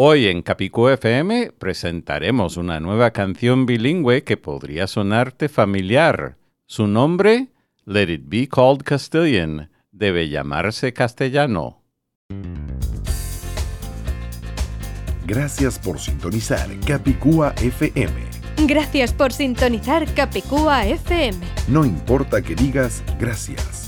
Hoy en Capicú FM presentaremos una nueva canción bilingüe que podría sonarte familiar. Su nombre, Let It Be Called Castilian, debe llamarse castellano. Gracias por sintonizar Capicúa FM. Gracias por sintonizar Capicúa FM. No importa que digas gracias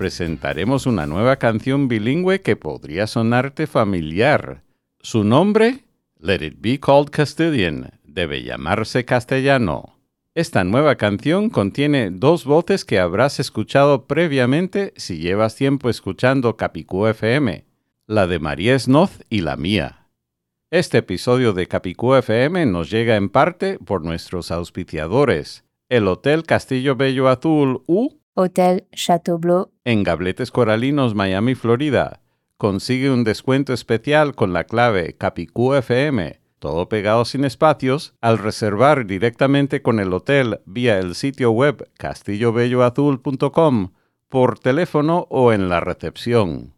presentaremos una nueva canción bilingüe que podría sonarte familiar. Su nombre, Let It Be Called Castilian, debe llamarse castellano. Esta nueva canción contiene dos voces que habrás escuchado previamente si llevas tiempo escuchando Capicú FM, la de María Snoz y la mía. Este episodio de Capicú FM nos llega en parte por nuestros auspiciadores, el Hotel Castillo Bello Azul U Hotel Chateau Bleu en Gabletes Coralinos, Miami, Florida. Consigue un descuento especial con la clave Capicú FM todo pegado sin espacios, al reservar directamente con el hotel vía el sitio web castillobelloazul.com, por teléfono o en la recepción.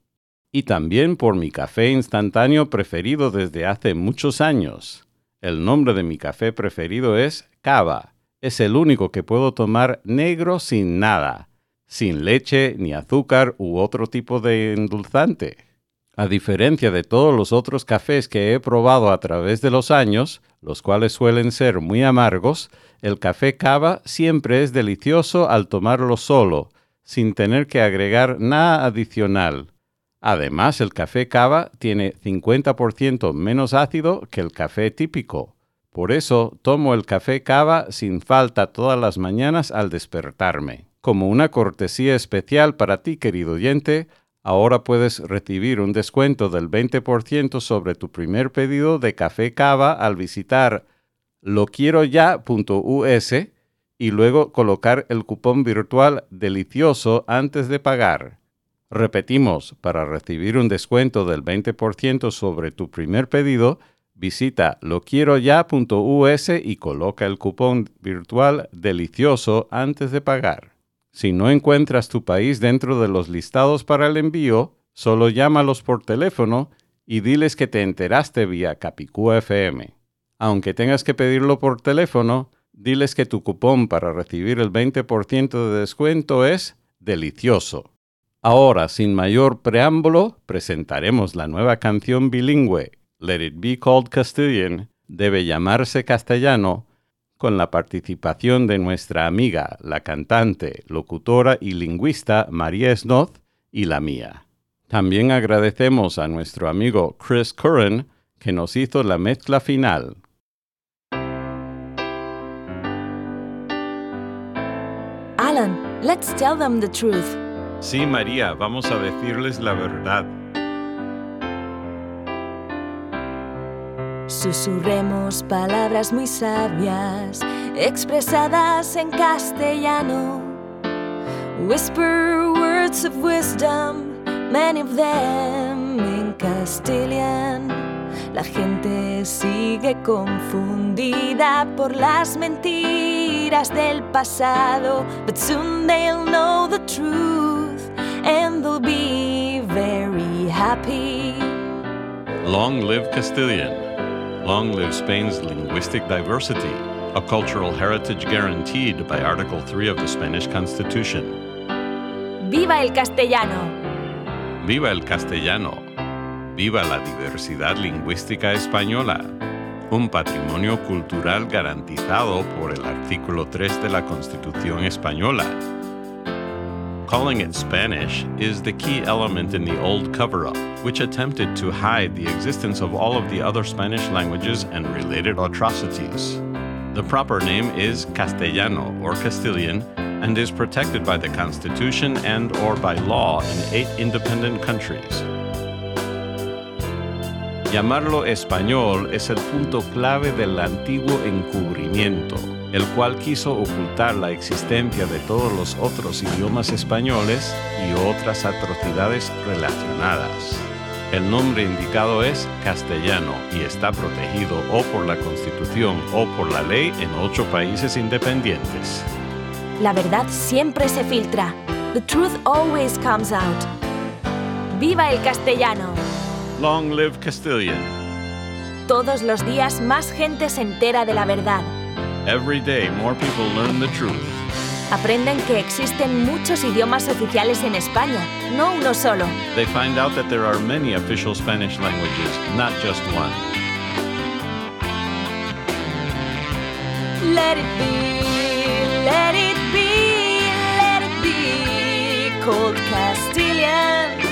Y también por mi café instantáneo preferido desde hace muchos años. El nombre de mi café preferido es Cava. Es el único que puedo tomar negro sin nada, sin leche ni azúcar u otro tipo de endulzante. A diferencia de todos los otros cafés que he probado a través de los años, los cuales suelen ser muy amargos, el café cava siempre es delicioso al tomarlo solo, sin tener que agregar nada adicional. Además, el café cava tiene 50% menos ácido que el café típico. Por eso tomo el café cava sin falta todas las mañanas al despertarme. Como una cortesía especial para ti, querido oyente, Ahora puedes recibir un descuento del 20% sobre tu primer pedido de café cava al visitar loquieroya.us y luego colocar el cupón virtual delicioso antes de pagar. Repetimos, para recibir un descuento del 20% sobre tu primer pedido, visita loquieroya.us y coloca el cupón virtual delicioso antes de pagar. Si no encuentras tu país dentro de los listados para el envío, solo llámalos por teléfono y diles que te enteraste vía Capicúa FM. Aunque tengas que pedirlo por teléfono, diles que tu cupón para recibir el 20% de descuento es delicioso. Ahora, sin mayor preámbulo, presentaremos la nueva canción bilingüe, Let It Be Called Castilian, debe llamarse castellano, con la participación de nuestra amiga, la cantante, locutora y lingüista María Snoth y la mía. También agradecemos a nuestro amigo Chris Curran que nos hizo la mezcla final. Alan, let's tell them the truth. Sí, María, vamos a decirles la verdad. Susurremos palabras muy sabias, expresadas en castellano. Whisper words of wisdom, many of them in Castilian. La gente sigue confundida por las mentiras del pasado, but soon they'll know the truth and they'll be very happy. Long live Castilian. Long live Spain's linguistic diversity, a cultural heritage guaranteed by Article 3 of the Spanish Constitution. ¡Viva el castellano! ¡Viva el castellano! ¡Viva la diversidad lingüística española! Un patrimonio cultural garantizado por el artículo 3 de la Constitución española. Calling it Spanish is the key element in the old cover up, which attempted to hide the existence of all of the other Spanish languages and related atrocities. The proper name is Castellano or Castilian and is protected by the Constitution and or by law in eight independent countries. Llamarlo español es el punto clave del antiguo encubrimiento, el cual quiso ocultar la existencia de todos los otros idiomas españoles y otras atrocidades relacionadas. El nombre indicado es castellano y está protegido o por la Constitución o por la ley en ocho países independientes. La verdad siempre se filtra. The truth always comes out. ¡Viva el castellano! Long live Castilian. Todos los días más gente se entera de la verdad. Every day more people learn the truth. Aprenden que existen muchos idiomas oficiales en España, no uno solo. They find out that there are many official Spanish languages, not just one. Let it be, let it be, let it be called Castilian.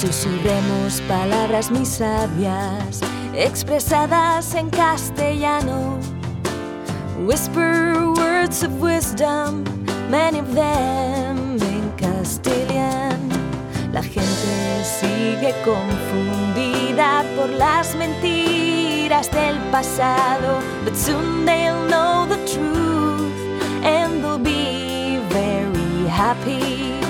Susurremos palabras muy sabias, expresadas en castellano. Whisper words of wisdom, many of them in Castilian. La gente sigue confundida por las mentiras del pasado, but soon they'll know the truth and they'll be very happy.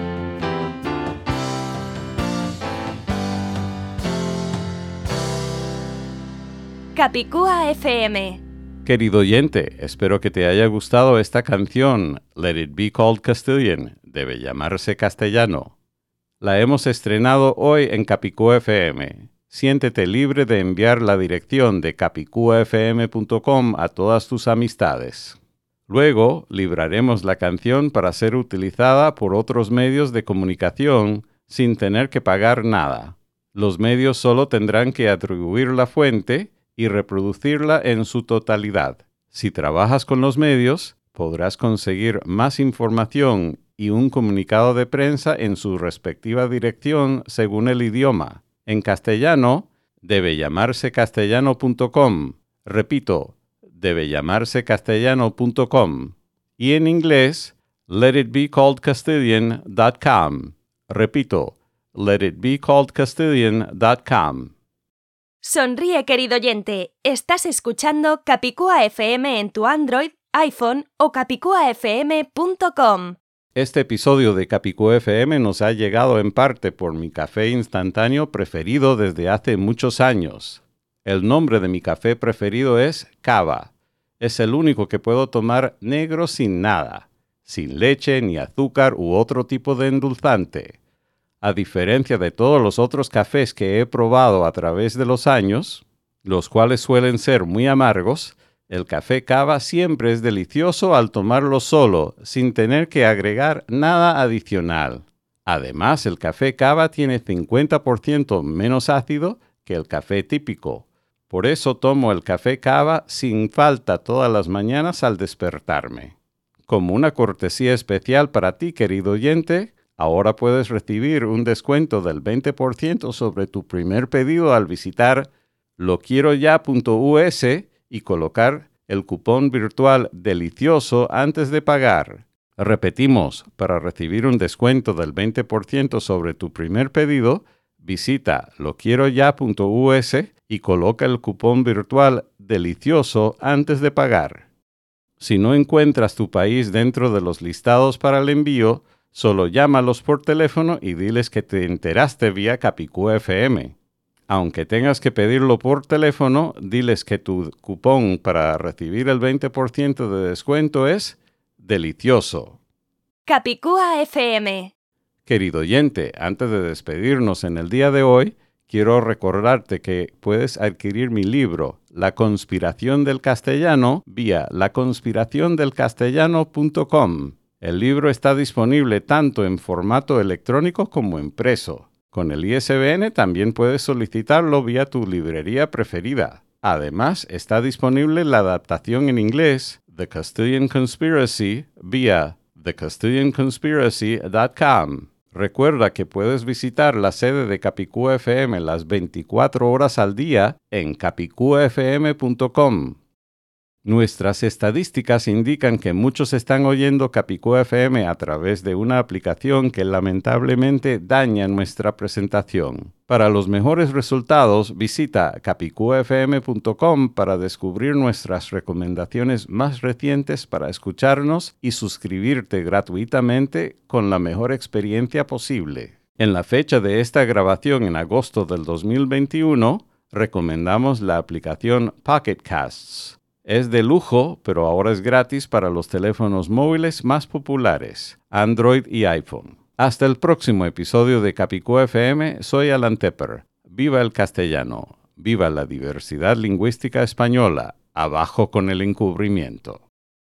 Capicúa FM. Querido oyente, espero que te haya gustado esta canción, Let It Be Called Castilian, debe llamarse castellano. La hemos estrenado hoy en Capicúa FM. Siéntete libre de enviar la dirección de capicuafm.com a todas tus amistades. Luego libraremos la canción para ser utilizada por otros medios de comunicación sin tener que pagar nada. Los medios solo tendrán que atribuir la fuente y reproducirla en su totalidad. Si trabajas con los medios, podrás conseguir más información y un comunicado de prensa en su respectiva dirección según el idioma. En castellano, debe llamarse castellano.com. Repito, debe llamarse castellano.com. Y en inglés, letitbecalledcastilian.com. Repito, letitbecalledcastilian.com. Sonríe, querido oyente. Estás escuchando Capicúa FM en tu Android, iPhone o capicuafm.com. Este episodio de Capicúa FM nos ha llegado en parte por mi café instantáneo preferido desde hace muchos años. El nombre de mi café preferido es Cava. Es el único que puedo tomar negro sin nada, sin leche ni azúcar u otro tipo de endulzante. A diferencia de todos los otros cafés que he probado a través de los años, los cuales suelen ser muy amargos, el café cava siempre es delicioso al tomarlo solo, sin tener que agregar nada adicional. Además, el café cava tiene 50% menos ácido que el café típico. Por eso tomo el café cava sin falta todas las mañanas al despertarme. Como una cortesía especial para ti, querido oyente, Ahora puedes recibir un descuento del 20% sobre tu primer pedido al visitar loquieroya.us y colocar el cupón virtual delicioso antes de pagar. Repetimos, para recibir un descuento del 20% sobre tu primer pedido, visita loquieroya.us y coloca el cupón virtual delicioso antes de pagar. Si no encuentras tu país dentro de los listados para el envío, solo llámalos por teléfono y diles que te enteraste vía Capicú FM. Aunque tengas que pedirlo por teléfono, diles que tu cupón para recibir el 20% de descuento es delicioso. Capicúa FM. Querido oyente, antes de despedirnos en el día de hoy, quiero recordarte que puedes adquirir mi libro, La conspiración del castellano, vía laconspiraciondelcastellano.com. El libro está disponible tanto en formato electrónico como impreso. Con el ISBN también puedes solicitarlo vía tu librería preferida. Además, está disponible la adaptación en inglés, The Castilian Conspiracy, vía thecastilianconspiracy.com. Recuerda que puedes visitar la sede de Capicú FM las 24 horas al día en capicúfm.com. Nuestras estadísticas indican que muchos están oyendo Capicú FM a través de una aplicación que lamentablemente daña nuestra presentación. Para los mejores resultados, visita capicufm.com para descubrir nuestras recomendaciones más recientes para escucharnos y suscribirte gratuitamente con la mejor experiencia posible. En la fecha de esta grabación en agosto del 2021, recomendamos la aplicación Pocket Casts es de lujo, pero ahora es gratis para los teléfonos móviles más populares, Android y iPhone. Hasta el próximo episodio de Capicú FM, soy Alan Tepper. Viva el castellano, viva la diversidad lingüística española, abajo con el encubrimiento.